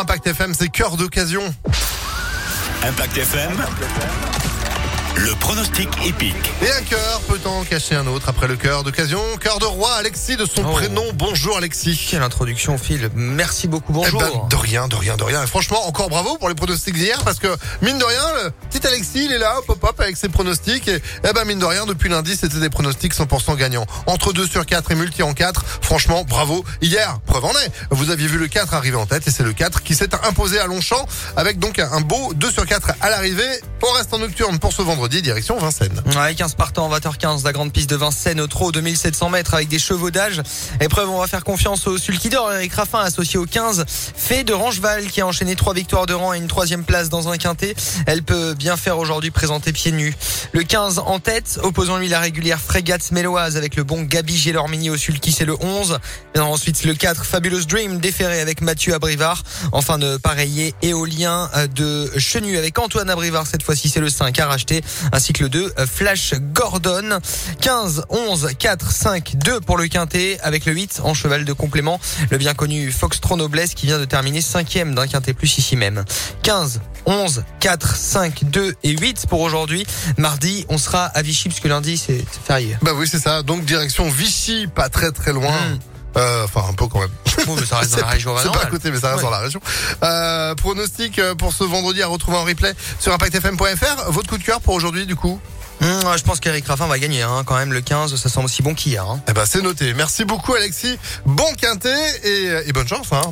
Impact FM, c'est cœur d'occasion. Impact FM. Le pronostic épique. Et un cœur peut en cacher un autre après le cœur d'occasion. Cœur de roi, Alexis de son Oh. prénom. Bonjour Alexis. Quelle introduction, Phil. Merci beaucoup. Eh Bonjour. ben, de rien, de rien, de rien. Et franchement, encore bravo pour les pronostics d'hier parce que, mine de rien, le petit Alexis, il est là, hop, hop, hop, avec ses pronostics. Et, eh ben, mine de rien, depuis lundi, c'était des pronostics 100% gagnants. Entre 2 sur 4 et multi en 4. Franchement, bravo. Hier, preuve en est. Vous aviez vu le 4 arriver en tête et c'est le 4 qui s'est imposé à Longchamp avec donc un beau 2 sur 4 à l'arrivée. On reste en nocturne pour ce vendredi, direction Vincennes. Ouais, 15 partants, 20h15, la grande piste de Vincennes au trot, 2700 mètres avec des chevaudages. Épreuve, on va faire confiance au sulky d'or, Eric Raffin, associé au 15, fait de Rangeval, qui a enchaîné trois victoires de rang et une troisième place dans un quintet. Elle peut bien faire aujourd'hui présenter pieds nus. Le 15 en tête, opposant lui la régulière Frégate Méloise avec le bon Gabi Gélormini au sulky, c'est le 11. Et ensuite, le 4, Fabulous Dream, déféré avec Mathieu Abrivard. Enfin, de pareiller éolien euh, de Chenu avec Antoine Abrivard. Cette fois-ci, c'est le 5 à racheter, ainsi que le 2, euh, Flash Gordon. 15, 11, 4, 5, 2 pour le quintet, avec le 8 en cheval de complément. Le bien connu Foxtron Noblesse qui vient de terminer cinquième d'un quintet plus ici même. 15, 11, 4, 5, 2 et 8 pour aujourd'hui. Mardi, on sera à Vichy puisque lundi, c'est férié. Bah oui, c'est ça. Donc, direction Vichy, pas très très loin. Mm. Euh, Enfin, un peu quand même. Mais ça reste dans la région C'est pas à côté, mais ça reste Ouais. dans la région. Euh, pronostic euh, pour ce vendredi à retrouver en replay sur impactfm.fr. Votre coup de cœur pour aujourd'hui, du coup? Hum, je pense qu'Eric Raffin va gagner hein, quand même le 15, ça semble aussi bon qu'hier. Hein. Eh ben, c'est noté. Merci beaucoup, Alexis. Bon quintet et, et bonne chance. Hein.